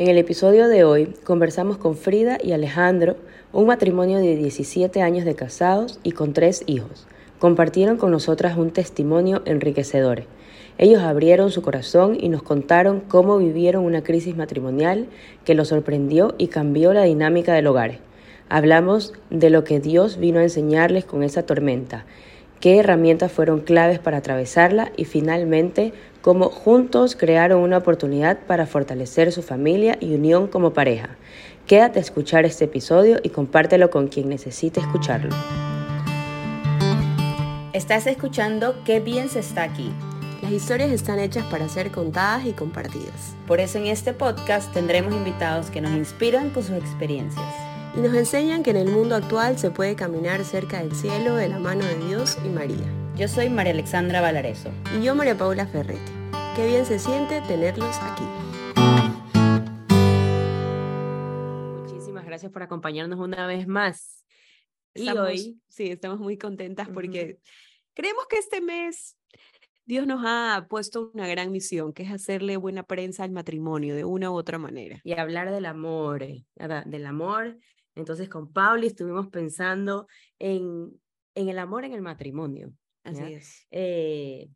En el episodio de hoy conversamos con Frida y Alejandro, un matrimonio de 17 años de casados y con tres hijos. Compartieron con nosotras un testimonio enriquecedor. Ellos abrieron su corazón y nos contaron cómo vivieron una crisis matrimonial que los sorprendió y cambió la dinámica del hogar. Hablamos de lo que Dios vino a enseñarles con esa tormenta, qué herramientas fueron claves para atravesarla y finalmente cómo juntos crearon una oportunidad para fortalecer su familia y unión como pareja. Quédate a escuchar este episodio y compártelo con quien necesite escucharlo. Estás escuchando Qué bien se está aquí. Las historias están hechas para ser contadas y compartidas. Por eso en este podcast tendremos invitados que nos inspiran con sus experiencias. Y nos enseñan que en el mundo actual se puede caminar cerca del cielo de la mano de Dios y María. Yo soy María Alexandra Valareso. Y yo María Paula Ferretti. Qué bien se siente tenerlos aquí. Muchísimas gracias por acompañarnos una vez más. y hoy, sí, estamos muy contentas porque creemos que este mes Dios nos ha puesto una gran misión, que es hacerle buena prensa al matrimonio de una u otra manera. Y hablar del amor, eh, del amor. Entonces con Pauli estuvimos pensando en, en el amor en el matrimonio. Así es. Eh,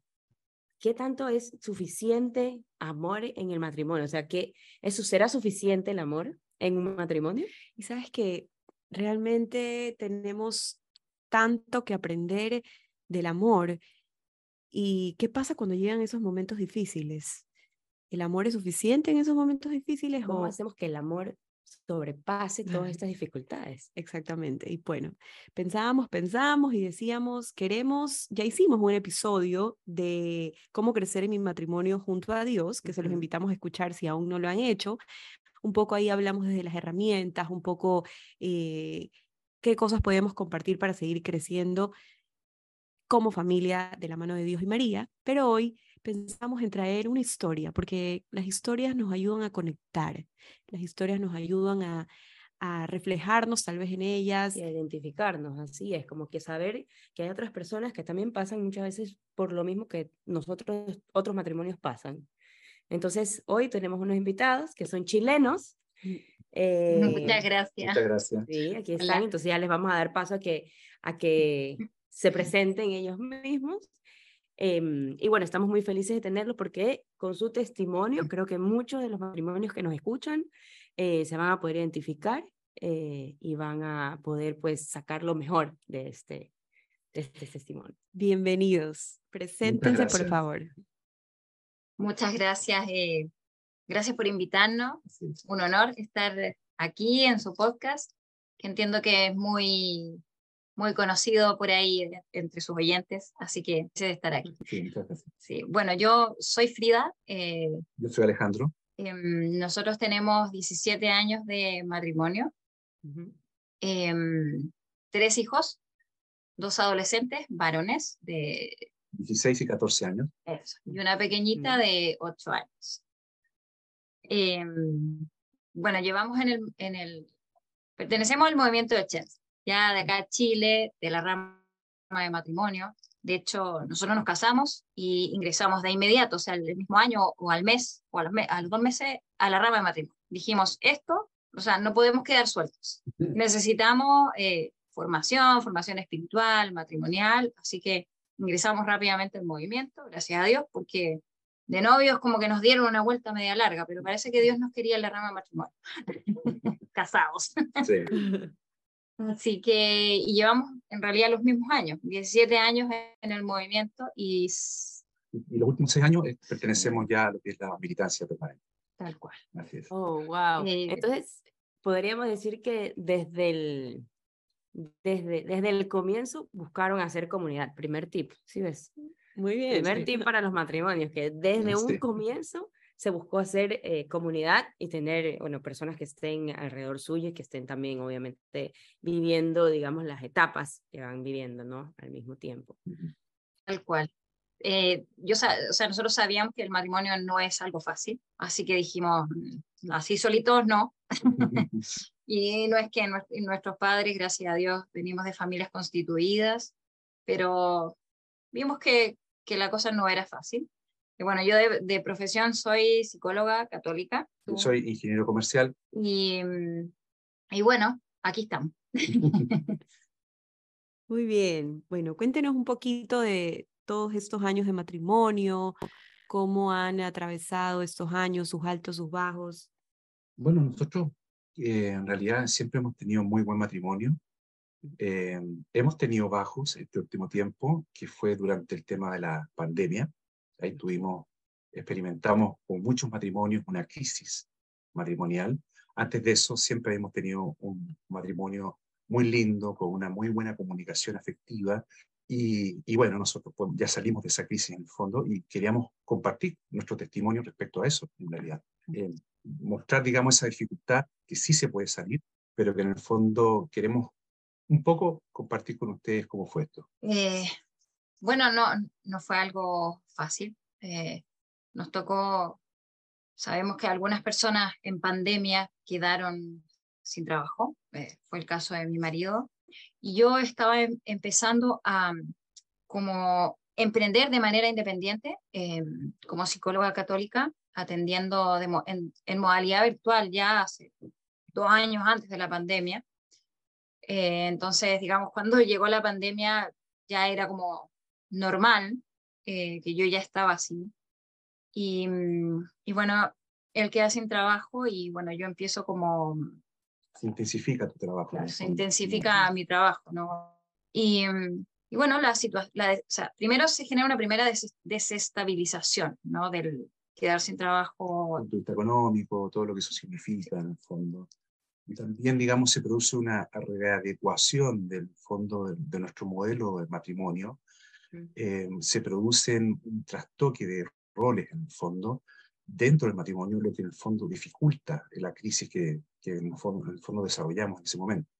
¿Qué tanto es suficiente amor en el matrimonio? O sea, ¿qué, ¿eso será suficiente el amor en un matrimonio? Y sabes que realmente tenemos tanto que aprender del amor. ¿Y qué pasa cuando llegan esos momentos difíciles? ¿El amor es suficiente en esos momentos difíciles? ¿Cómo hacemos que el amor sobrepase todas estas dificultades. Exactamente. Y bueno, pensábamos, pensábamos y decíamos, queremos, ya hicimos un episodio de cómo crecer en mi matrimonio junto a Dios, que se los invitamos a escuchar si aún no lo han hecho. Un poco ahí hablamos desde las herramientas, un poco eh, qué cosas podemos compartir para seguir creciendo como familia de la mano de Dios y María. Pero hoy pensamos en traer una historia, porque las historias nos ayudan a conectar, las historias nos ayudan a, a reflejarnos tal vez en ellas. Y a identificarnos, así es, como que saber que hay otras personas que también pasan muchas veces por lo mismo que nosotros, otros matrimonios pasan. Entonces, hoy tenemos unos invitados que son chilenos. Mm. Eh, muchas gracias. Muchas gracias. Sí, aquí están, entonces ya les vamos a dar paso a que, a que se presenten ellos mismos Em, y bueno, estamos muy felices de tenerlo porque con su testimonio creo que muchos de los matrimonios que nos escuchan eh, se van a poder identificar eh, y van a poder pues sacar lo mejor de este, de este testimonio. Bienvenidos, preséntense por favor. Muchas gracias, eh, gracias por invitarnos. Un honor estar aquí en su podcast, que entiendo que es muy muy conocido por ahí eh, entre sus oyentes, así que sé de estar aquí. Sí, bueno, yo soy Frida. Eh, yo soy Alejandro. Em, nosotros tenemos 17 años de matrimonio, em, tres hijos, dos adolescentes, varones de... 16 y 14 años. y una pequeñita de 8 años. Em, bueno, llevamos en el, en el... Pertenecemos al movimiento de Chelsea ya de acá Chile, de la rama de matrimonio. De hecho, nosotros nos casamos y ingresamos de inmediato, o sea, el mismo año o al mes o a los, dos meses a la rama de matrimonio. Dijimos, esto, o sea, no podemos quedar sueltos. Necesitamos eh, formación, formación espiritual, matrimonial, así que ingresamos rápidamente al movimiento, gracias a Dios, porque de novios como que nos dieron una vuelta media larga, pero parece que Dios nos quería en la rama de matrimonio. Casados. Sí. Así que, y llevamos en realidad los mismos años, 17 años en el movimiento y... Y los últimos seis años eh, pertenecemos ya a lo que es la militancia permanente. Tal cual. Así es. Oh, wow. Eh, Entonces, podríamos decir que desde el, desde, desde el comienzo buscaron hacer comunidad. Primer tip, ¿sí ves? Muy bien. Primer tip para los matrimonios, que desde un comienzo se buscó hacer eh, comunidad y tener, bueno, personas que estén alrededor suyo y que estén también, obviamente, viviendo, digamos, las etapas que van viviendo, ¿no? Al mismo tiempo. Tal cual. Eh, yo, o sea, nosotros sabíamos que el matrimonio no es algo fácil, así que dijimos, mm, así solitos no. y no es que nuestros padres, gracias a Dios, venimos de familias constituidas, pero vimos que, que la cosa no era fácil. Bueno, yo de, profesión soy psicóloga católica. Soy ingeniero comercial. Y, y bueno, aquí estamos. Muy bien. Bueno, cuéntenos un poquito de todos estos años de matrimonio, cómo han atravesado estos años, sus altos, sus bajos. Bueno, nosotros eh, en realidad siempre hemos tenido muy buen matrimonio. Eh, hemos tenido bajos este último tiempo, que fue durante el tema de la pandemia. Ahí tuvimos, experimentamos con muchos matrimonios una crisis matrimonial. Antes de eso siempre hemos tenido un matrimonio muy lindo, con una muy buena comunicación afectiva. Y, bueno, nosotros pues, ya salimos de esa crisis en el fondo y queríamos compartir nuestro testimonio respecto a eso, en realidad. Eh, mostrar, digamos, esa dificultad que sí se puede salir, pero que en el fondo queremos un poco compartir con ustedes cómo fue esto. Eh, bueno, no, no fue algo fácil. Eh, nos tocó, sabemos que algunas personas en pandemia quedaron sin trabajo, eh, fue el caso de mi marido, y yo estaba em, empezando a como emprender de manera independiente como psicóloga católica, atendiendo en, en modalidad virtual ya hace dos años antes de la pandemia. Eh, entonces, digamos, cuando llegó la pandemia ya era como normal, eh, que yo ya estaba así. Y, mm, y, bueno, él queda sin trabajo y bueno, yo empiezo como... Se intensifica tu trabajo. se intensifica mi trabajo, ¿no? Y, mm, y bueno, la situación, o sea, primero se genera una primera desestabilización, ¿no? Del quedar sin trabajo. El económico, todo lo que eso significa en el fondo. Y también, digamos, se produce una readecuación del fondo de, nuestro modelo de matrimonio. Eh, se produce un trastoque de roles en el fondo dentro del matrimonio, lo que en el fondo dificulta la crisis que, que en, el fondo, en, el fondo, desarrollamos en ese momento.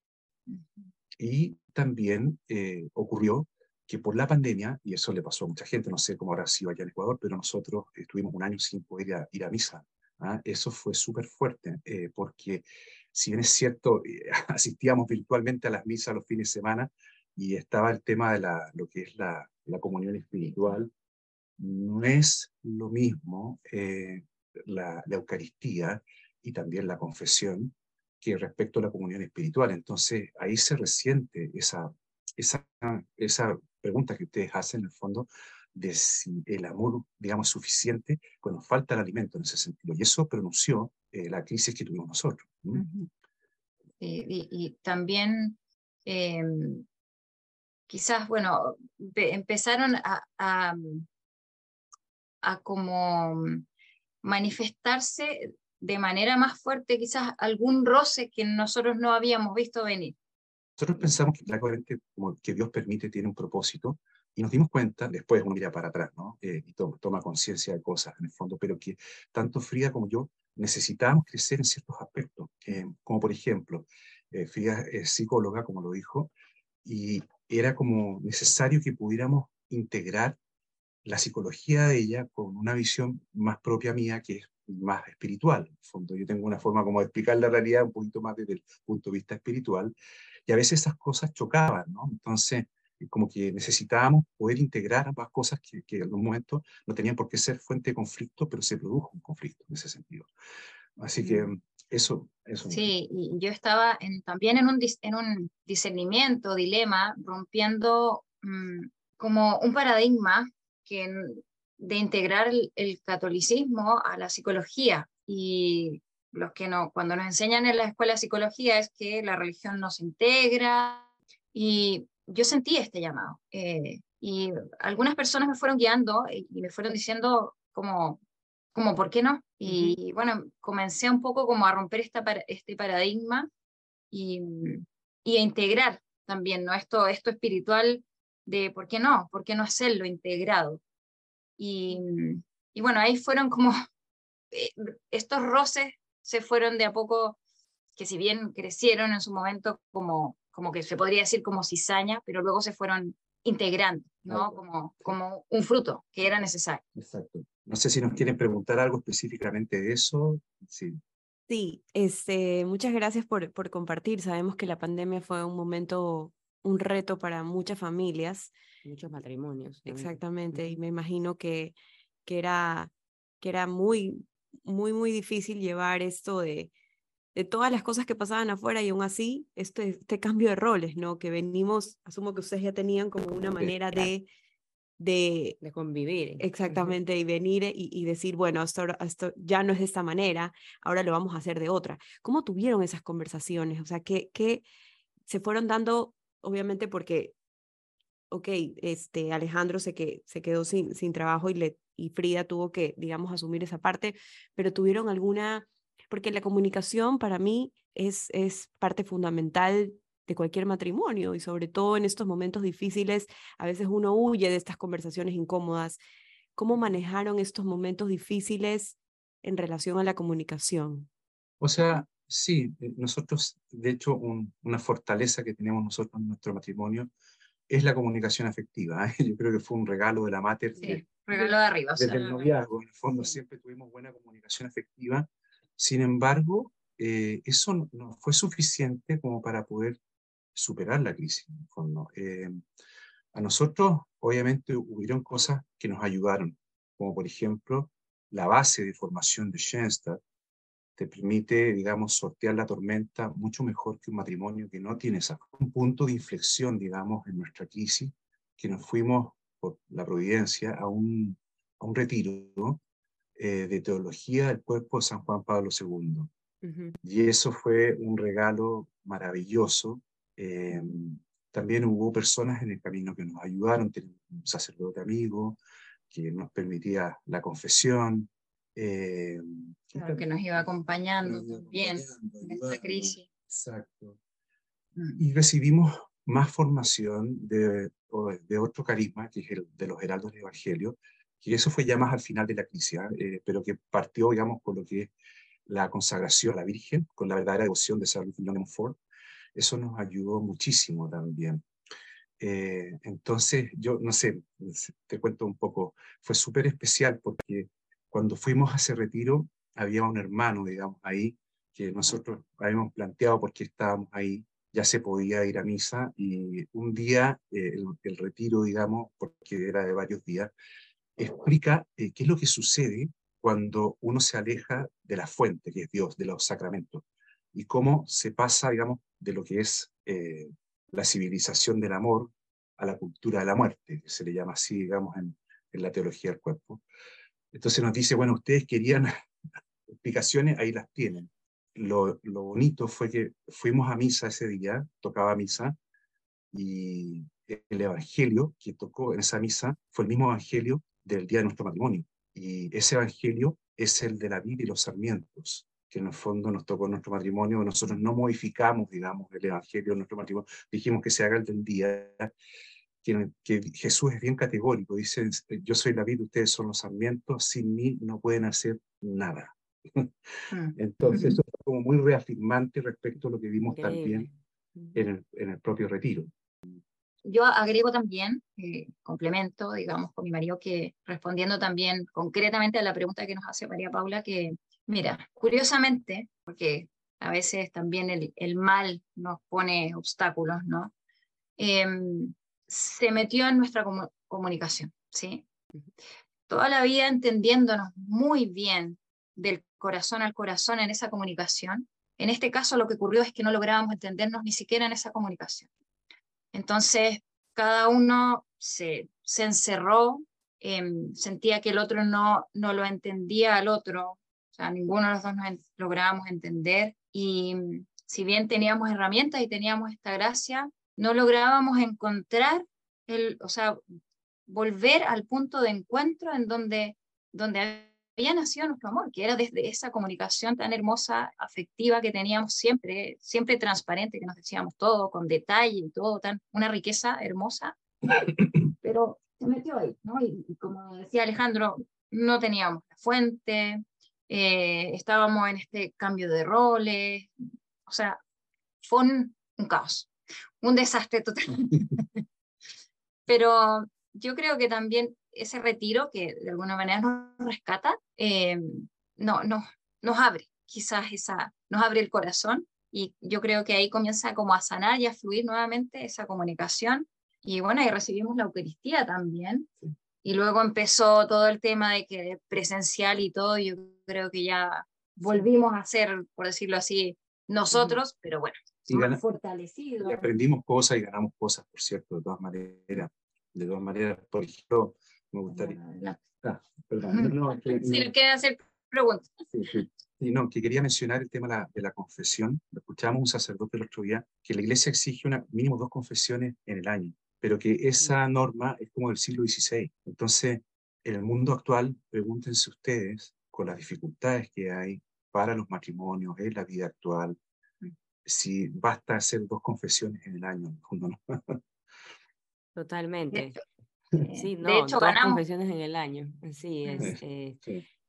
Y también eh, ocurrió que por la pandemia, y eso le pasó a mucha gente, no sé cómo habrá sido allá en Ecuador, pero nosotros estuvimos un año sin poder ir a, misa. ¿ah? Eso fue súper fuerte, eh, porque si bien es cierto, eh, asistíamos virtualmente a las misas los fines de semana y estaba el tema de la, lo que es la, la comunión espiritual, no es lo mismo eh, la, la, Eucaristía y también la confesión que respecto a la comunión espiritual. Entonces ahí se resiente esa, esa, esa pregunta que ustedes hacen en el fondo de si el amor, digamos, suficiente cuando falta el alimento en ese sentido. Y eso pronunció eh, la crisis que tuvimos nosotros. y, también em, quizás, bueno, empezaron a, a, a, como manifestarse de manera más fuerte quizás algún roce que nosotros no habíamos visto venir. Nosotros pensamos que la corriente como que Dios permite tiene un propósito y nos dimos cuenta, después uno mira para atrás, ¿no? Eh, y toma, toma conciencia de cosas en el fondo, pero que tanto Frida como yo necesitábamos crecer en ciertos aspectos, eh, como por ejemplo, eh, Frida es psicóloga, como lo dijo, y era como necesario que pudiéramos integrar la psicología de ella con una visión más propia mía, que es más espiritual. En fondo, yo tengo una forma como de explicar la realidad un poquito más desde el punto de vista espiritual, y a veces esas cosas chocaban, ¿no? Entonces, como que necesitábamos poder integrar ambas cosas que, que en algún momento no tenían por qué ser fuente de conflicto, pero se produjo un conflicto en ese sentido. Así que mm. Eso... eso sí, y yo estaba también en un, en un discernimiento, dilema, rompiendo mm, como un paradigma que, de integrar el, catolicismo a la psicología. Y los que no, cuando nos enseñan en la escuela de psicología es que la religión nos integra. Y yo sentí este llamado. Eh, y algunas personas me fueron guiando y, me fueron diciendo como, como, ¿por qué no? Y bueno, comencé un poco como a romper esta, este paradigma y, y a integrar también, ¿no? Esto, esto espiritual de, ¿por qué no? ¿Por qué no hacerlo integrado? Y, y bueno, ahí fueron como, eh, estos roces se fueron de a poco, que si bien crecieron en su momento como como que se podría decir como cizaña, pero luego se fueron integrando, ¿no? Como, como un fruto que era necesario. Exacto. No sé si nos quieren preguntar algo específicamente de eso. Sí. Sí, este, muchas gracias por, por compartir. Sabemos que la pandemia fue un momento, un reto para muchas familias. Muchos matrimonios. Exactamente, y me imagino que que era, que era muy, muy, muy difícil llevar esto de, de todas las cosas que pasaban afuera y aún así este, este cambio de roles, ¿no? Que venimos, asumo que ustedes ya tenían como una manera de... De, de convivir. Exactamente, y venir y, y, decir, bueno, esto, esto ya no es de esta manera, ahora lo vamos a hacer de otra. ¿Cómo tuvieron esas conversaciones? O sea, ¿qué, qué se fueron dando, obviamente porque, ok, este, Alejandro se, que, se quedó sin, sin trabajo y, le, y Frida tuvo que, digamos, asumir esa parte, pero tuvieron alguna porque la comunicación para mí es, es parte fundamental de cualquier matrimonio y sobre todo en estos momentos difíciles, a veces uno huye de estas conversaciones incómodas. ¿Cómo manejaron estos momentos difíciles en relación a la comunicación? O sea, sí, eh, nosotros, de hecho, una fortaleza que tenemos nosotros en nuestro matrimonio es la comunicación afectiva. ¿eh? Yo creo que fue un regalo de la mater. Sí, regalo de arriba. Desde el noviazgo, en el fondo, siempre tuvimos buena comunicación afectiva sin embargo, eh, eso no fue suficiente como para poder superar la crisis. Eh, a nosotros, obviamente, hubieron cosas que nos ayudaron, como por ejemplo, la base de formación de Schoenstatt te permite, digamos, sortear la tormenta mucho mejor que un matrimonio que no tiene esa. Un punto de inflexión, digamos, en nuestra crisis, que nos fuimos por la providencia a un, a un retiro eh, de teología del cuerpo de San Juan Pablo II. Y eso fue un regalo maravilloso. Eh, también hubo personas en el camino que nos ayudaron, un sacerdote amigo que nos permitía la confesión. Eh, que nos iba acompañando también en esta crisis. Exacto. Mm. Y recibimos más formación de, de otro carisma, que es el de los heraldos del Evangelio, y eso fue ya más al final de la crisis, ¿ah? eh, pero que partió, digamos, con lo que es la consagración a la Virgen, con la verdadera devoción de San Luis de Montfort. Eso nos ayudó muchísimo también. Eh, entonces, yo no sé, te cuento un poco, fue súper especial porque cuando fuimos a ese retiro había un hermano, digamos, ahí, que nosotros habíamos planteado porque estábamos ahí, ya se podía ir a misa y un día eh, el, retiro, digamos, porque era de varios días, explica eh, qué es lo que sucede cuando uno se aleja de la fuente, que es Dios, de los sacramentos, y cómo se pasa, digamos, de lo que es eh, la civilización del amor a la cultura de la muerte, que se le llama así, digamos, en, la teología del cuerpo. Entonces nos dice, bueno, ustedes querían explicaciones, ahí las tienen. Lo, lo, bonito fue que fuimos a misa ese día, tocaba misa, y el evangelio que tocó en esa misa fue el mismo evangelio del día de nuestro matrimonio. Y ese evangelio es el de la vida y los sarmientos, que en el fondo nos tocó en nuestro matrimonio. Nosotros no modificamos, digamos, el evangelio de nuestro matrimonio. Dijimos que se haga el del día, que, que Jesús es bien categórico. Dice, yo soy la vida, ustedes son los sarmientos, sin mí no pueden hacer nada. Mm. Entonces, eso fue como muy reafirmante respecto a lo que vimos también en el, en el propio retiro yo agrego también, eh, complemento, digamos, con mi marido, que respondiendo también concretamente a la pregunta que nos hace María Paula, que, mira, curiosamente, porque a veces también el, el mal nos pone obstáculos, ¿no? Em, se metió en nuestra comunicación, ¿sí? Toda la vida entendiéndonos muy bien del corazón al corazón en esa comunicación. En este caso lo que ocurrió es que no lográbamos entendernos ni siquiera en esa comunicación. Entonces, cada uno se, se encerró, em, sentía que el otro no, no lo entendía al otro, o sea, ninguno de los dos nos lográbamos entender y mm, si bien teníamos herramientas y teníamos esta gracia, no lográbamos encontrar, el, o sea, volver al punto de encuentro en donde, donde había nacido nuestro amor, que era desde esa comunicación tan hermosa, afectiva que teníamos siempre, siempre transparente, que nos decíamos todo con detalle y todo, tan, una riqueza hermosa, pero se metió ahí, ¿no? Y, como decía Alejandro, no teníamos la fuente, eh, estábamos en este cambio de roles, o sea, fue un, un caos, un desastre total. pero yo creo que también ese retiro que de alguna manera nos rescata, eh, no, no, nos abre, quizás esa, nos abre el corazón y yo creo que ahí comienza como a sanar y a fluir nuevamente esa comunicación. Y bueno, ahí recibimos la Eucaristía también, y luego empezó todo el tema de que presencial y todo, yo creo que ya volvimos a ser, por decirlo así, nosotros, pero bueno, y más fortalecidos. Y aprendimos cosas y ganamos cosas, por cierto, de todas maneras. De todas maneras, por ejemplo, me gustaría... Ah, perdón, no, que, si le hacer preguntas. Sí, sí. Y no, que quería mencionar el tema de la, de la confesión. Escuchábamos un sacerdote el otro día que la iglesia exige una, mínimo dos confesiones en el año, pero que esa norma es como del siglo XVI. Entonces, en el mundo actual, pregúntense ustedes, con las dificultades que hay para los matrimonios en la vida actual, si basta hacer dos confesiones en el año. Totalmente. Sí, no, de hecho, dos confesiones en el año. Sí, es, eh,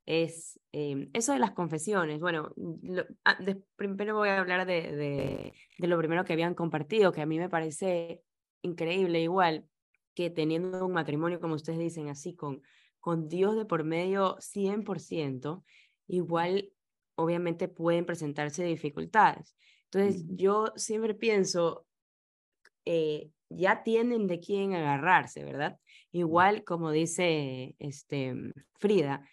es em, eso de las confesiones. Bueno, ah, primero voy a hablar de, de, de, lo primero que habían compartido, que a mí me parece increíble igual, que teniendo un matrimonio, como ustedes dicen, así, con, con Dios de por medio 100%, igual obviamente pueden presentarse dificultades. Entonces, yo siempre pienso, eh, ya tienen de quién agarrarse, ¿verdad? Igual como dice este, Frida,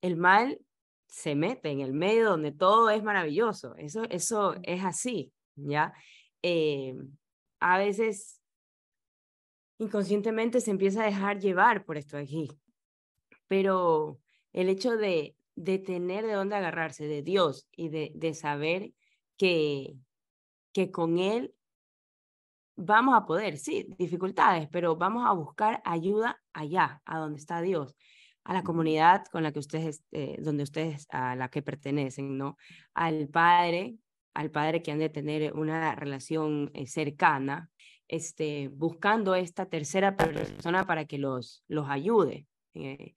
el mal se mete en el medio donde todo es maravilloso. Eso, eso es así, ¿ya? Eh, a veces inconscientemente se empieza a dejar llevar por esto aquí, pero el hecho de, de tener de dónde agarrarse, de Dios y de, de saber que, que con Él vamos a poder, sí, dificultades, pero vamos a buscar ayuda allá, a donde está Dios, a la comunidad con la que ustedes, eh, donde ustedes, a la que pertenecen, ¿no? Al Padre, al Padre que han de tener una relación eh, cercana, este, buscando esta tercera persona para que los, los ayude. Eh,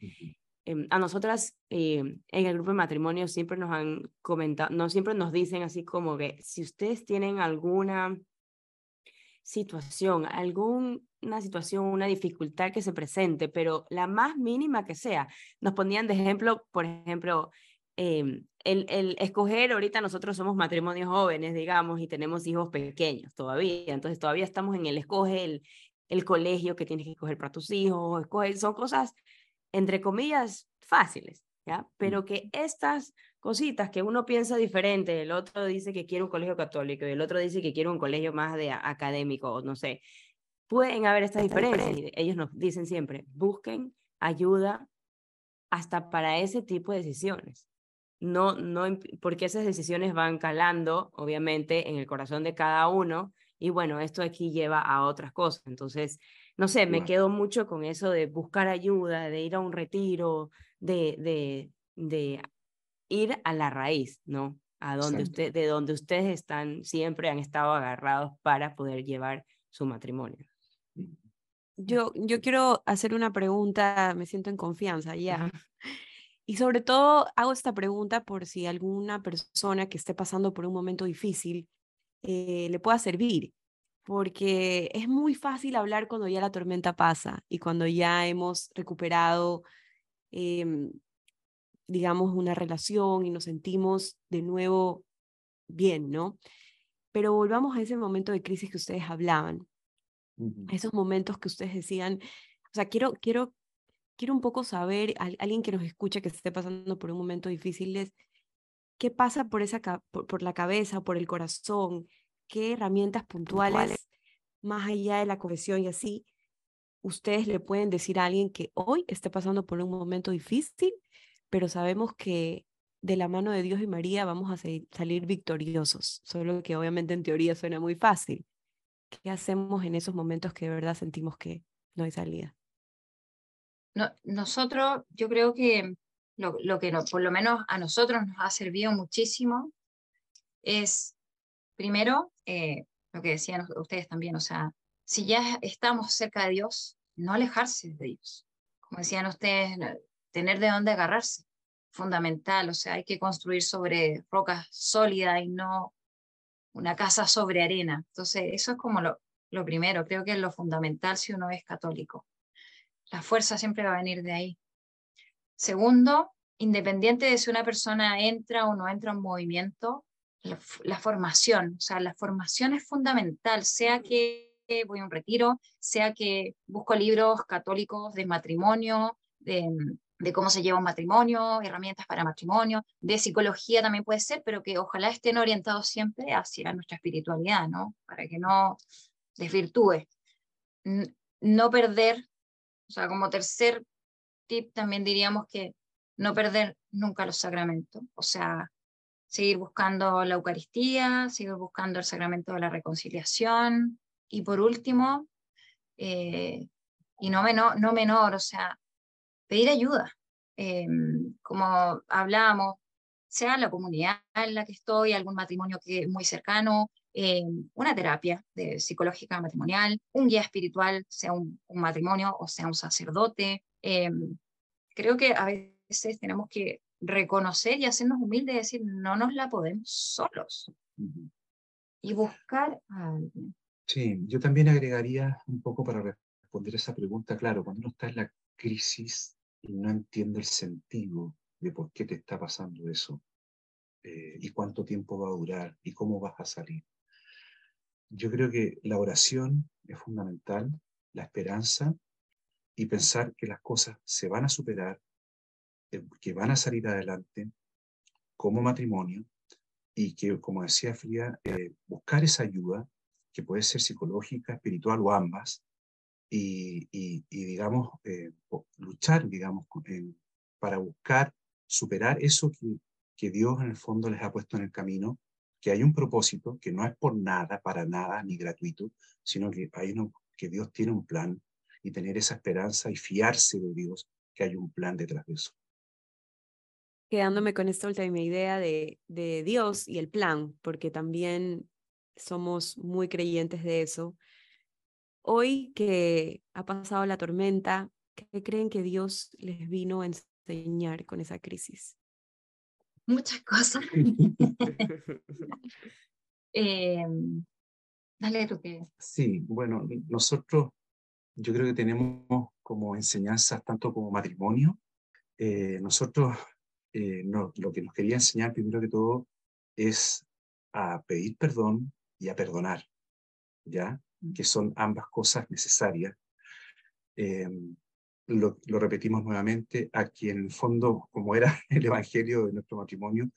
Em, a nosotras em, en el grupo de matrimonio siempre nos han comentado, no siempre nos dicen así como que si ustedes tienen alguna situación, alguna situación, una dificultad que se presente, pero la más mínima que sea, nos ponían de ejemplo, por ejemplo, em, el, el, escoger, ahorita nosotros somos matrimonios jóvenes, digamos, y tenemos hijos pequeños todavía, entonces todavía estamos en el escoge el, el colegio que tienes que escoger para tus hijos, escoger, son cosas entre comillas, fáciles, ¿ya? Pero que estas cositas que uno piensa diferente, el otro dice que quiere un colegio católico y el otro dice que quiere un colegio más de académico, no sé, pueden haber estas diferencias. Y ellos nos dicen siempre, busquen ayuda hasta para ese tipo de decisiones. No, no, porque esas decisiones van calando, obviamente, en el corazón de cada uno. Y bueno, esto aquí lleva a otras cosas. Entonces, no sé, me quedo mucho con eso de buscar ayuda, de ir a un retiro, de, de, de ir a la raíz, ¿no? A donde usted, de donde ustedes están, siempre han estado agarrados para poder llevar su matrimonio. Yo, yo quiero hacer una pregunta, me siento en confianza ya. Y sobre todo hago esta pregunta por si alguna persona que esté pasando por un momento difícil eh, le pueda servir porque es muy fácil hablar cuando ya la tormenta pasa y cuando ya hemos recuperado, em, digamos, una relación y nos sentimos de nuevo bien, ¿no? Pero volvamos a ese momento de crisis que ustedes hablaban, esos momentos que ustedes decían, o sea, quiero, quiero, quiero un poco saber, alguien que nos escucha que esté pasando por un momento difícil, ¿qué pasa por, esa, por, por la cabeza, por el corazón? qué herramientas puntuales, más allá de la confesión y así, ustedes le pueden decir a alguien que hoy esté pasando por un momento difícil, pero sabemos que de la mano de Dios y María vamos a salir victoriosos, solo que obviamente en teoría suena muy fácil. ¿Qué hacemos en esos momentos que de verdad sentimos que no hay salida? No, nosotros, yo creo que lo, lo que no, por lo menos a nosotros nos ha servido muchísimo es Primero, eh, lo que decían ustedes también, o sea, si ya estamos cerca de Dios, no alejarse de Dios. Como decían ustedes, tener de dónde agarrarse, fundamental, o sea, hay que construir sobre rocas sólidas y no una casa sobre arena. Entonces, eso es como lo, lo primero, creo que es lo fundamental si uno es católico. La fuerza siempre va a venir de ahí. Segundo, independiente de si una persona entra o no entra en movimiento, la, formación, o sea, la formación es fundamental, sea que voy a un retiro, sea que busco libros católicos de matrimonio, de, de cómo se lleva un matrimonio, herramientas para matrimonio, de psicología también puede ser, pero que ojalá estén orientados siempre hacia nuestra espiritualidad, ¿no? Para que no desvirtúe. No perder, o sea, como tercer tip también diríamos que no perder nunca los sacramentos, o sea, seguir buscando la Eucaristía, seguir buscando el sacramento de la reconciliación y por último, eh, y no menor, no menor, o sea, pedir ayuda. Em, como hablábamos, sea la comunidad en la que estoy, algún matrimonio que es muy cercano, em, una terapia de psicológica matrimonial, un guía espiritual, sea un, matrimonio o sea un sacerdote. Em, creo que a veces tenemos que reconocer y hacernos humildes y decir, no nos la podemos solos. Y buscar a alguien. Sí, yo también agregaría un poco para responder esa pregunta, claro, cuando uno está en la crisis y no entiende el sentido de por qué te está pasando eso eh, y cuánto tiempo va a durar y cómo vas a salir. Yo creo que la oración es fundamental, la esperanza y pensar que las cosas se van a superar, eh, que van a salir adelante como matrimonio y que, como decía Frida, eh, buscar esa ayuda, que puede ser psicológica, espiritual o ambas, y, digamos, eh, luchar, digamos, para buscar superar eso que Dios en el fondo les ha puesto en el camino, que hay un propósito, que no es por nada, para nada, ni gratuito, sino que, hay uno, que Dios tiene un plan y tener esa esperanza y fiarse de Dios que hay un plan detrás de eso. Quedándome con esta última idea de, de Dios y el plan, porque también somos muy creyentes de eso. Hoy que ha pasado la tormenta, ¿qué creen que Dios les vino a enseñar con esa crisis? Muchas cosas. eh, dale tú que. Sí, bueno, nosotros yo creo que tenemos como enseñanzas tanto como matrimonio. Eh, nosotros eh, no, lo que nos quería enseñar primero que todo es a pedir perdón y a perdonar, ¿ya? que son ambas cosas necesarias. Em, lo, repetimos nuevamente, a quien en el fondo, como era el Evangelio de nuestro matrimonio,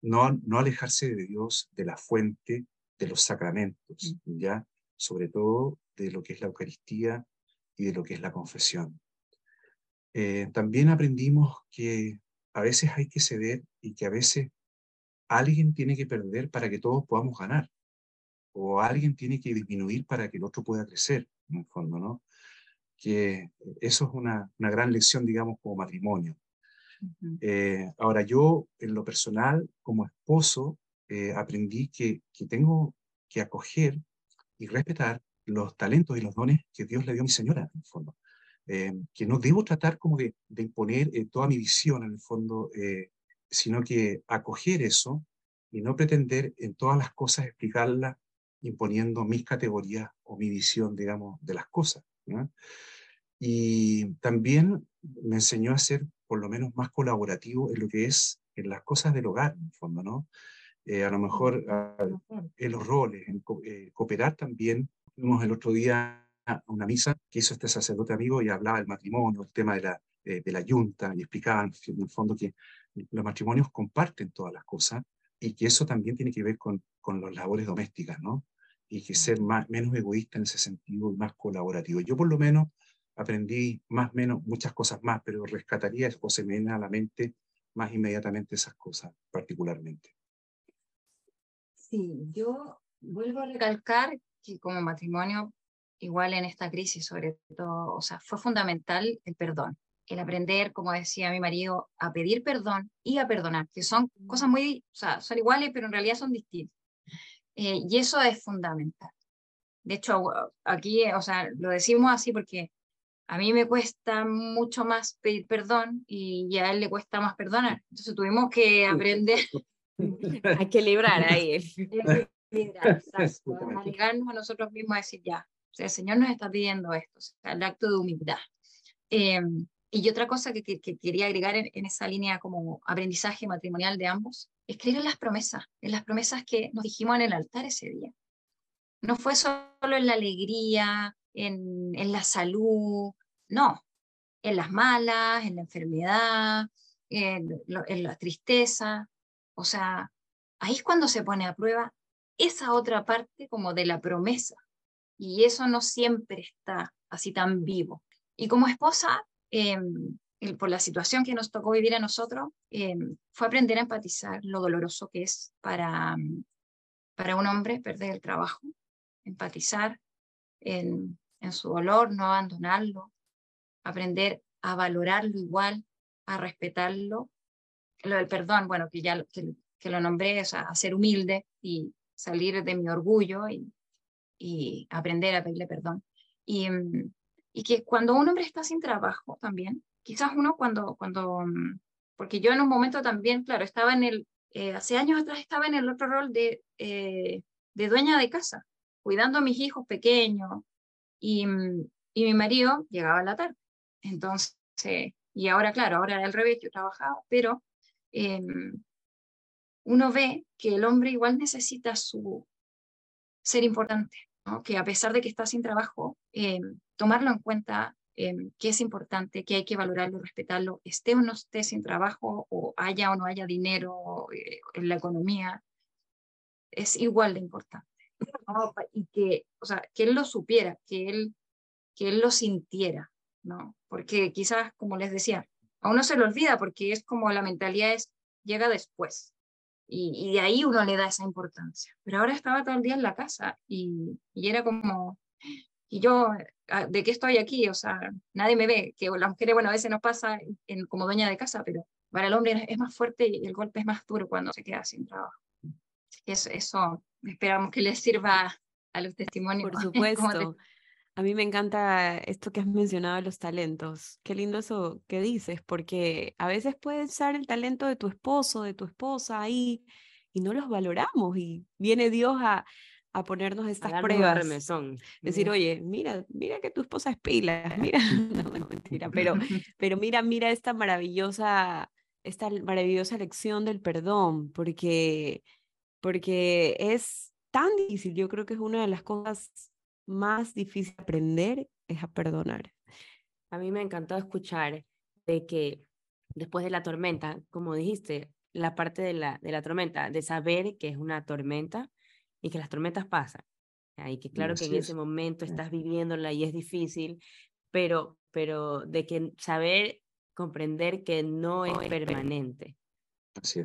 no, no alejarse de Dios, de la fuente, de los sacramentos, ¿ya? Sobre todo de lo que es la Eucaristía y de lo que es la confesión. Eh, también aprendimos que a veces hay que ceder y que a veces alguien tiene que perder para que todos podamos ganar o alguien tiene que disminuir para que el otro pueda crecer, en el fondo, ¿no? Que eso es una, una gran lección, digamos, como matrimonio. Eh, ahora, yo, en lo personal, como esposo, eh, aprendí que, que tengo que acoger y respetar los talentos y los dones que Dios le dio a mi señora, en el fondo. Eh, que no debo tratar como de, de imponer toda mi visión, en el fondo, sino que acoger eso y no pretender en todas las cosas explicarla imponiendo mis categorías o mi visión, digamos, de las cosas. Y también me enseñó a ser por lo menos más colaborativo en lo que es en las cosas del hogar, en el fondo, ¿no? Eh, a lo mejor en los roles, en eh, cooperar también. Fuimos el otro día a una misa que hizo este sacerdote amigo y hablaba del matrimonio, el tema de la, eh, de la yunta, y explicaban en el fondo que los matrimonios comparten todas las cosas y que eso también tiene que ver con, con las labores domésticas, ¿no? Y que ser más, menos egoísta en ese sentido y más colaborativo. Yo por lo menos aprendí más menos muchas cosas más, pero rescataría o se me viene a la mente más inmediatamente esas cosas particularmente. Sí, yo vuelvo a recalcar que como matrimonio, igual en esta crisis sobre todo, o sea, fue fundamental el perdón el aprender, como decía mi marido, a pedir perdón y a perdonar, que son cosas muy, o sea, son iguales, pero en realidad son distintas. Eh, y eso es fundamental. De hecho, aquí, o sea, lo decimos así porque a mí me cuesta mucho más pedir perdón y a él le cuesta más perdonar. Entonces tuvimos que aprender. Hay que librar ahí. Hay que a nosotros mismos a decir ya. O sea, el Señor nos está pidiendo esto, o sea, el acto de humildad. Eh, y otra cosa que, quería agregar en, esa línea como aprendizaje matrimonial de ambos es en las promesas, en las promesas que nos dijimos en el altar ese día. no fue solo en la alegría, en, en la salud, no, en las malas, en la enfermedad, en, en la tristeza. O sea, ahí es cuando se pone a prueba esa otra parte como de la promesa. Y eso no siempre está así tan vivo. Y como esposa, por la situación que nos tocó vivir a nosotros, em, fue aprender a empatizar lo doloroso que es para, para un hombre perder el trabajo, empatizar en, en su dolor, no abandonarlo, aprender a valorarlo igual, a respetarlo. Lo del perdón, bueno, que ya que, que lo nombré, es a ser humilde y salir de mi orgullo y, y aprender a pedirle perdón. Y, y que cuando un hombre está sin trabajo también, quizás uno cuando, cuando, mm, porque yo en un momento también, claro, estaba en el, eh, hace años atrás estaba en el otro rol de, eh, de dueña de casa, cuidando a mis hijos pequeños, y, mm, y mi marido llegaba a la tarde. Entonces, y ahora, claro, ahora era al revés, yo trabajaba, pero em, uno ve que el hombre igual necesita su ser importante, que a pesar de que está sin trabajo, em, tomarlo en cuenta, em, que es importante, que hay que valorarlo, respetarlo, esté o no esté sin trabajo, o haya o no haya dinero eh, en la economía, es igual de importante. Y que, o sea, que él lo supiera, que él, que él lo sintiera, ¿no? Porque quizás, como les decía, a uno se lo olvida porque es como la mentalidad es, llega después. Y, y, de ahí uno le da esa importancia. Pero ahora estaba todo el día en la casa y, y era como, y yo, ah, ¿de qué estoy aquí? O sea, nadie me ve, que las mujeres, bueno, a veces nos pasa en, como dueña de casa, pero para el hombre es más fuerte y el golpe es más duro cuando se queda sin trabajo. Eso, eso esperamos que les sirva a los testimonios. Por supuesto. A mí me encanta esto que has mencionado de los talentos. Qué lindo eso que dices, porque a veces puede ser el talento de tu esposo, de tu esposa ahí, y no los valoramos. Y viene Dios a, a ponernos estas pruebas. Decir, oye, mira, mira que tu esposa es pila, mira, no, no, mentira, pero, pero mira, mira esta maravillosa, esta maravillosa lección del perdón, porque, porque es tan difícil, yo creo que es una de las cosas más difícil aprender es a perdonar. A mí me encantó escuchar de que después de la tormenta, como dijiste, la parte de la, de la tormenta, de saber que es una tormenta y que las tormentas pasan. Y que claro que en ese momento estás viviéndola y es difícil, pero, pero de que saber comprender que no es permanente,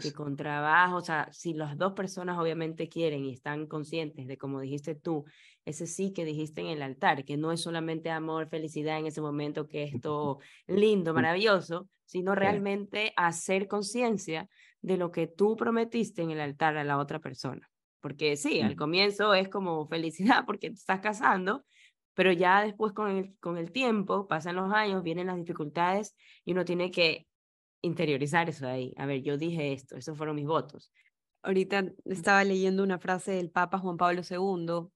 que con trabajo, o sea, si las dos personas obviamente quieren y están conscientes de, como dijiste tú, ese sí que dijiste en el altar, que no es solamente amor, felicidad en ese momento, que es todo lindo, maravilloso, sino realmente hacer conciencia de lo que tú prometiste en el altar a la otra persona. Porque sí, al comienzo es como felicidad porque te estás casando, pero ya después con el, con el tiempo, pasan los años, vienen las dificultades y uno tiene que interiorizar eso de ahí. A ver, yo dije esto, esos fueron mis votos. Ahorita estaba leyendo una frase del Papa Juan Pablo II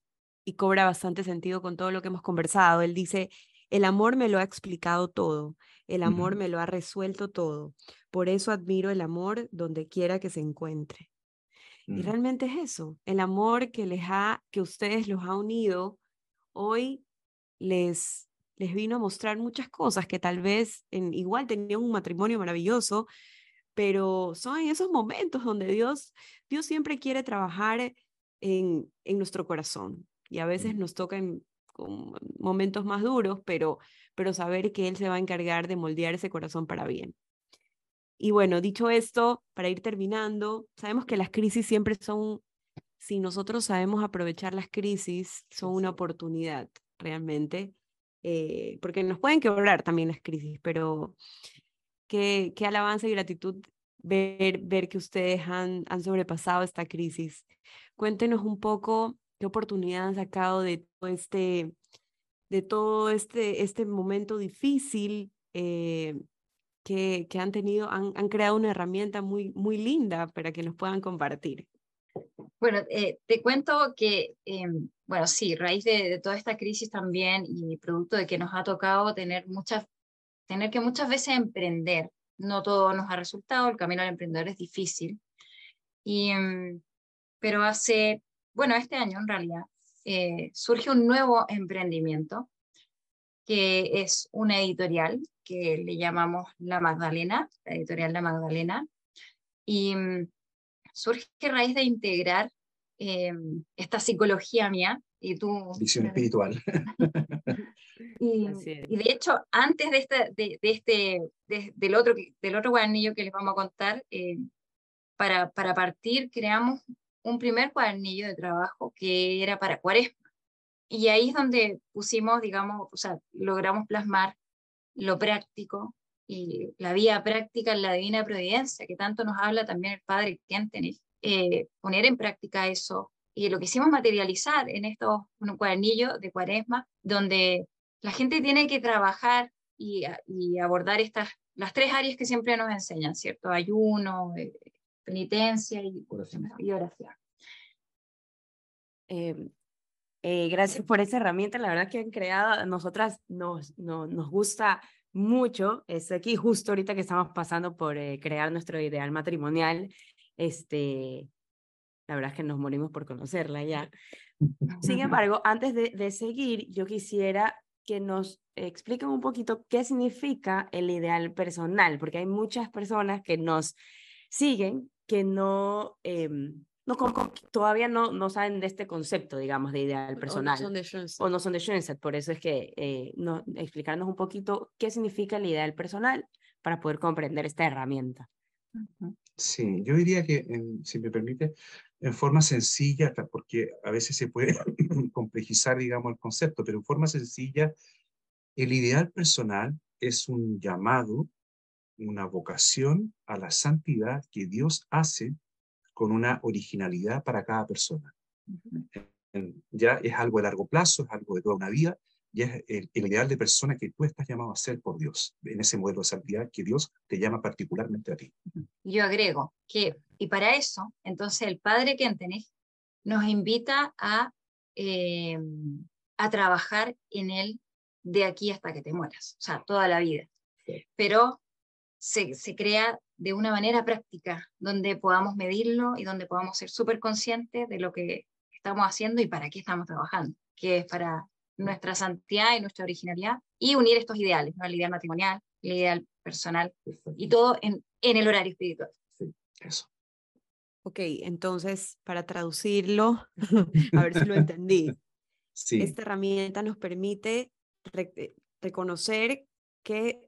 y cobra bastante sentido con todo lo que hemos conversado. Él dice, el amor me lo ha explicado todo, el amor me lo ha resuelto todo. Por eso admiro el amor donde quiera que se encuentre. Y mm. realmente es eso, el amor que les ha, que ustedes los ha unido, hoy les les vino a mostrar muchas cosas que tal vez en, igual tenían un matrimonio maravilloso, pero son en esos momentos donde Dios, Dios siempre quiere trabajar en, en nuestro corazón y a veces nos tocan momentos más duros, pero, pero saber que Él se va a encargar de moldear ese corazón para bien. Y bueno, dicho esto, para ir terminando, sabemos que las crisis siempre son, si nosotros sabemos aprovechar las crisis, son una oportunidad realmente eh, porque nos pueden quebrar también las crisis, pero qué, qué alabanza y gratitud ver, ver que ustedes han, han sobrepasado esta crisis. Cuéntenos un poco qué oportunidad han sacado de todo este, de todo este, este momento difícil eh, que, han tenido, han, han, creado una herramienta muy, muy linda para que nos puedan compartir. Bueno, eh, te cuento que em, bueno, sí, raíz de, toda esta crisis también y producto de que nos ha tocado tener muchas, tener que muchas veces emprender. No todo nos ha resultado, el camino al emprendedor es difícil. Y, mm, pero hace, bueno, este año en realidad, eh, surge un nuevo emprendimiento que es una editorial que le llamamos La Magdalena, la editorial La Magdalena, y mm, surge a raíz de integrar eh, esta psicología mía y tu... Visión espiritual. y, y, de hecho, antes de, este, de, este del, otro, del otro cuadernillo que les vamos a contar, eh, para, para partir creamos un primer cuadernillo de trabajo que era para cuaresma. Y ahí es donde pusimos, digamos, o sea, logramos plasmar lo práctico y la vía práctica en la divina providencia, que tanto nos habla también el Padre Kentenich, eh, poner en práctica eso. Y lo que hicimos materializar en estos un cuadernillo de cuaresma, donde la gente tiene que trabajar y, y, abordar estas, las tres áreas que siempre nos enseñan, ¿cierto? Ayuno, eh, penitencia y oración. Y oración. Eh, eh, gracias por esa herramienta, la verdad que han creado, a nosotras nos, no, nos gusta mucho, es aquí justo ahorita que estamos pasando por eh, crear nuestro ideal matrimonial, este, la verdad es que nos morimos por conocerla ya. Sin embargo, antes de, de seguir, yo quisiera que nos expliquen un poquito qué significa el ideal personal, porque hay muchas personas que nos siguen que no, eh, no todavía no, no saben de este concepto, digamos, de ideal personal. O no son de Schoenstatt. O no son de Schoenstatt. Por eso es que eh, no, explicarnos un poquito qué significa el ideal personal para poder comprender esta herramienta. Sí, yo diría que, si me permite, en forma sencilla, porque a veces se puede complejizar, digamos, el concepto, pero en forma sencilla, el ideal personal es un llamado una vocación a la santidad que Dios hace con una originalidad para cada persona. Ya es algo de largo plazo, es algo de toda una vida, y es el, ideal de persona que tú estás llamado a ser por Dios, en ese modelo de santidad que Dios te llama particularmente a ti. Yo agrego que, y para eso, entonces el Padre que tenés nos invita a, eh, a trabajar en él de aquí hasta que te mueras, o sea, toda la vida. Pero se, se crea de una manera práctica, donde podamos medirlo y donde podamos ser súper conscientes de lo que estamos haciendo y para qué estamos trabajando, que es para nuestra santidad y nuestra originalidad, y unir estos ideales, ¿no? el ideal matrimonial, el ideal personal, y todo en, en el horario espiritual. Sí, eso. Ok, entonces, para traducirlo, a ver si lo entendí. Sí. Esta herramienta nos permite eh, reconocer que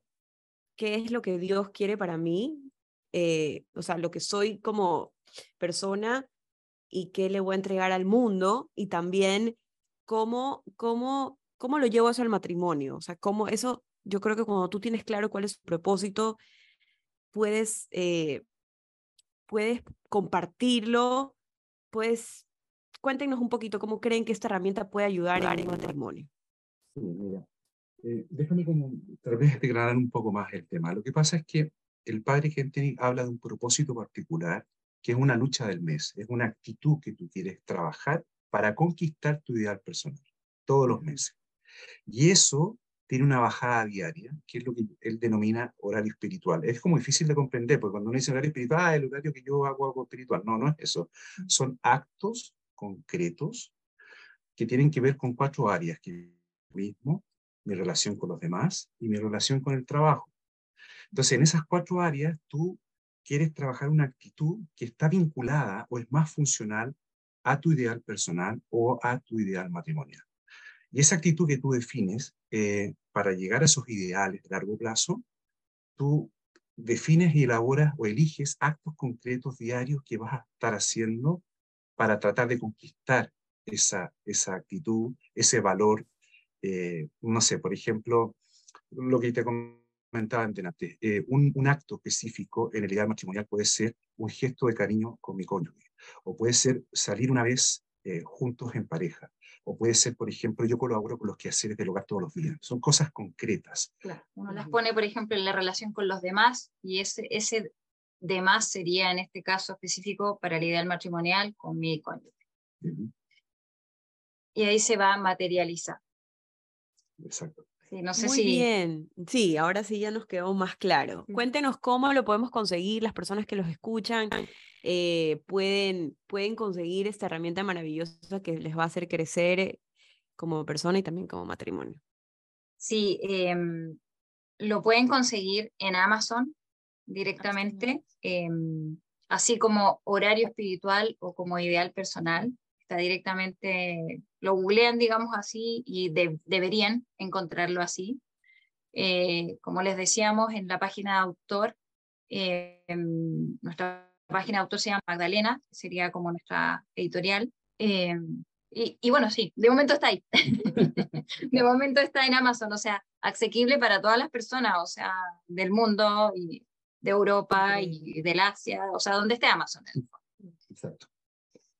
qué es lo que Dios quiere para mí, eh, o sea, lo que soy como persona y qué le voy a entregar al mundo y también cómo, cómo, cómo lo llevo eso al matrimonio. O sea, cómo eso, yo creo que cuando tú tienes claro cuál es tu propósito, puedes, eh, puedes compartirlo, pues cuéntenos un poquito cómo creen que esta herramienta puede ayudar en el matrimonio. Sí, mira, eh, déjame como tal vez degradar un poco más el tema. Lo que pasa es que el padre Gentini habla de un propósito particular, que es una lucha del mes, es una actitud que tú quieres trabajar para conquistar tu ideal personal, todos los meses. Y eso tiene una bajada diaria, que es lo que él denomina horario espiritual. Es como difícil de comprender, porque cuando uno dice horario espiritual, ah, el horario que yo hago algo espiritual. No, no es eso. Son actos concretos que tienen que ver con cuatro áreas, que mismo, mi relación con los demás y mi relación con el trabajo. Entonces, en esas cuatro áreas, tú quieres trabajar una actitud que está vinculada o es más funcional a tu ideal personal o a tu ideal matrimonial. Y esa actitud que tú defines eh, para llegar a esos ideales de largo plazo, tú defines y elaboras o eliges actos concretos diarios que vas a estar haciendo para tratar de conquistar esa, esa actitud, ese valor eh, no sé, por ejemplo, lo que te comentaba antes, eh, un, un, acto específico en el ideal matrimonial puede ser un gesto de cariño con mi cónyuge, o puede ser salir una vez eh, juntos en pareja, o puede ser, por ejemplo, yo colaboro con los quehaceres del hogar todos los días. Son cosas concretas. Claro, uno las pone, por ejemplo, en la relación con los demás, y ese, ese demás sería, en este caso específico, para el ideal matrimonial con mi cónyuge. Y ahí se va a materializar. Exacto. Sí, no sé Muy bien, sí, ahora sí ya nos quedó más claro. Cuéntenos cómo lo podemos conseguir, las personas que los escuchan, eh, pueden, pueden conseguir esta herramienta maravillosa que les va a hacer crecer como persona y también como matrimonio. Sí, em, lo pueden conseguir en Amazon directamente, em, así como horario espiritual o como ideal personal. Está directamente, lo googlean, digamos así, y deberían encontrarlo así. Eh, como les decíamos, en la página de autor, em, nuestra página de autor se llama Magdalena, sería como nuestra editorial. Em, y, bueno, sí, de momento está ahí. de momento está en Amazon, o sea, asequible para todas las personas, o sea, del mundo y de Europa y del Asia, o sea, donde esté Amazon. Exacto.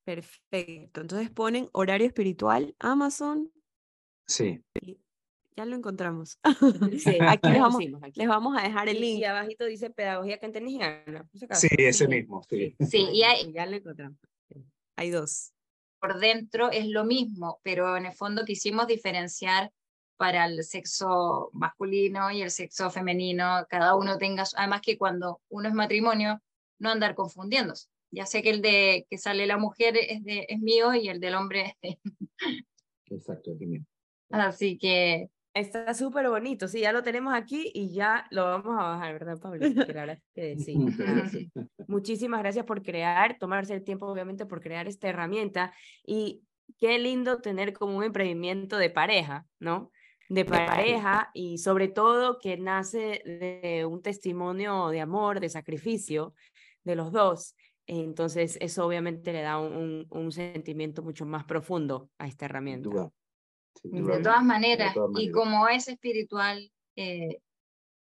Perfecto. Entonces ponen horario espiritual, Amazon. Sí. Ya lo encontramos. Sí, aquí les vamos, les vamos a dejar el link. Y abajito dice pedagogía keynesiana. Sí, ese mismo, sí. Sí, y hay, ya lo encontramos. Hay dos por dentro es lo mismo, pero en el fondo quisimos diferenciar para el sexo masculino y el sexo femenino, cada uno tenga, además que cuando uno es matrimonio, no andar confundiéndose. Ya sé que el de que sale la mujer es, de, es mío y el del hombre es de... Exacto, es mío. Así que Está súper bonito, sí, ya lo tenemos aquí y ya lo vamos a bajar, ¿verdad, Pablo? La verdad que sí. Muchísimas gracias por crear, tomarse el tiempo, obviamente, por crear esta herramienta y qué lindo tener como un emprendimiento de pareja, ¿no? De pareja y sobre todo que nace de un testimonio de amor, de sacrificio de los dos. Entonces, eso obviamente le da un, un sentimiento mucho más profundo a esta herramienta. de, todas maneras, y como es espiritual, eh,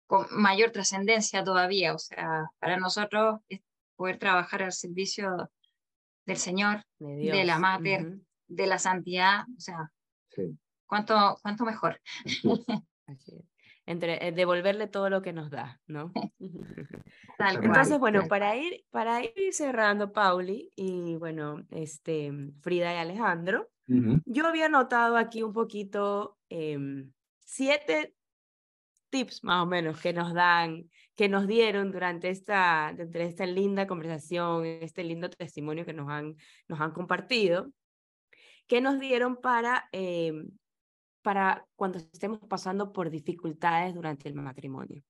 con mayor trascendencia todavía, o sea, para nosotros es poder trabajar al servicio del Señor, de, la Mater, de la santidad, o sea, ¿cuánto, cuánto mejor. Entre, eh, devolverle todo lo que nos da, ¿no? Entonces, bueno, para ir, para ir cerrando, Pauli, y bueno, este, Frida y Alejandro, yo había notado aquí un poquito em, siete tips más o menos que nos dan, que nos dieron durante esta, durante esta linda conversación, este lindo testimonio que nos han, nos han compartido, que nos dieron para, em, para cuando estemos pasando por dificultades durante el matrimonio.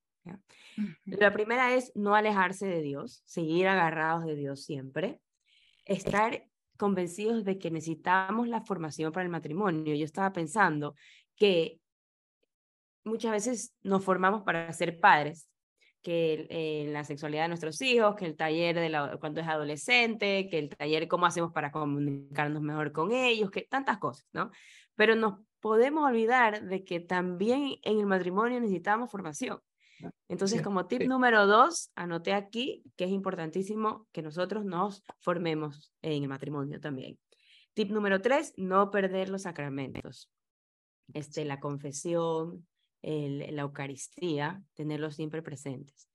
La primera es no alejarse de Dios, seguir agarrados de Dios siempre, estar convencidos de que necesitamos la formación para el matrimonio. Yo estaba pensando que muchas veces nos formamos para ser padres, que en la sexualidad de nuestros hijos, que el taller de la, cuando es adolescente, que el taller cómo hacemos para comunicarnos mejor con ellos, que tantas cosas, ¿no? Pero nos podemos olvidar de que también en el matrimonio necesitamos formación. Entonces, como tip número dos, anoté aquí que es importantísimo que nosotros nos formemos en el matrimonio también. Tip número tres, no perder los sacramentos. Este, la confesión, la Eucaristía, tenerlos siempre presentes.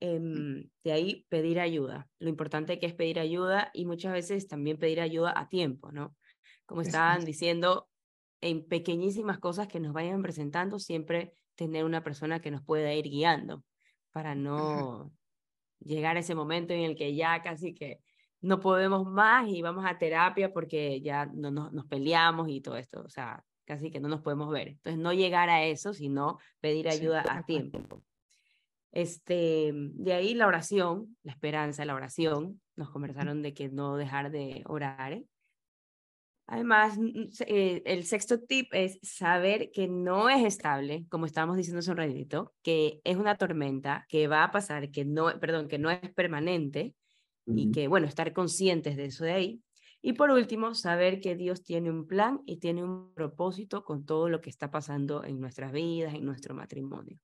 Em, de ahí pedir ayuda. Lo importante que es pedir ayuda y muchas veces también pedir ayuda a tiempo, ¿no? Como estaban diciendo, en pequeñísimas cosas que nos vayan presentando, siempre tener una persona que nos pueda ir guiando para no llegar a ese momento en el que ya casi que no podemos más y vamos a terapia porque ya no, nos peleamos y todo esto, o sea, casi que no nos podemos ver. Entonces, no llegar a eso, sino pedir ayuda a tiempo. Este, de ahí la oración, la esperanza, la oración. Nos conversaron de que no dejar de orar. Además, eh, el sexto tip es saber que no es estable, como estábamos diciendo hace un ratito, que es una tormenta, que va a pasar, que no, perdón, que no es permanente y que, bueno, estar conscientes de eso de ahí. Y por último, saber que Dios tiene un plan y tiene un propósito con todo lo que está pasando en nuestras vidas, en nuestro matrimonio.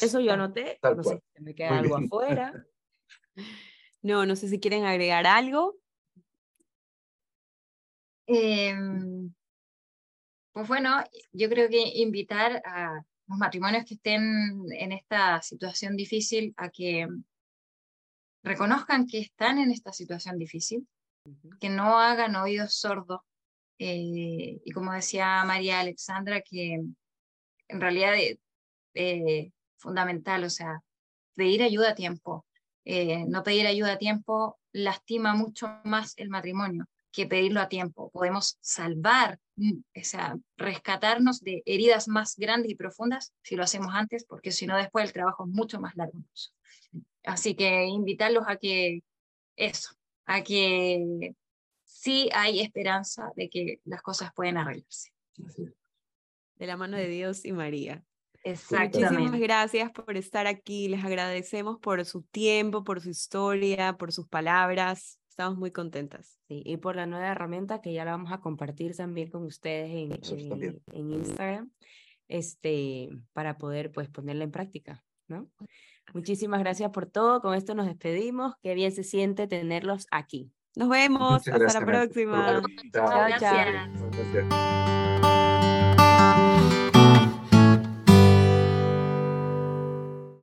Eso yo anoté, no sé si me queda algo afuera. No, no sé si quieren agregar algo. Em, pues bueno, yo creo que invitar a los matrimonios que estén en esta situación difícil a que reconozcan que están en esta situación difícil, que no hagan oídos sordos. Eh, y como decía María Alexandra, que en realidad es eh, fundamental, o sea, pedir ayuda a tiempo. eh, no pedir ayuda a tiempo lastima mucho más el matrimonio que pedirlo a tiempo. Podemos salvar, mm, o sea, rescatarnos de heridas más grandes y profundas si lo hacemos antes, porque si no después el trabajo es mucho más largo. Así que invitarlos a que eso, a que sí hay esperanza de que las cosas pueden arreglarse. De la mano de Dios y María. Exactamente. Muchísimas gracias por estar aquí. Les agradecemos por su tiempo, por su historia, por sus palabras. Estamos muy contentas. Sí, y por la nueva herramienta que ya la vamos a compartir también con ustedes en, en, en, Instagram, este, para poder pues ponerla en práctica, ¿no? Muchísimas gracias por todo. Con esto nos despedimos. Qué bien se siente tenerlos aquí. Nos vemos. Hasta la próxima. Chao, chao.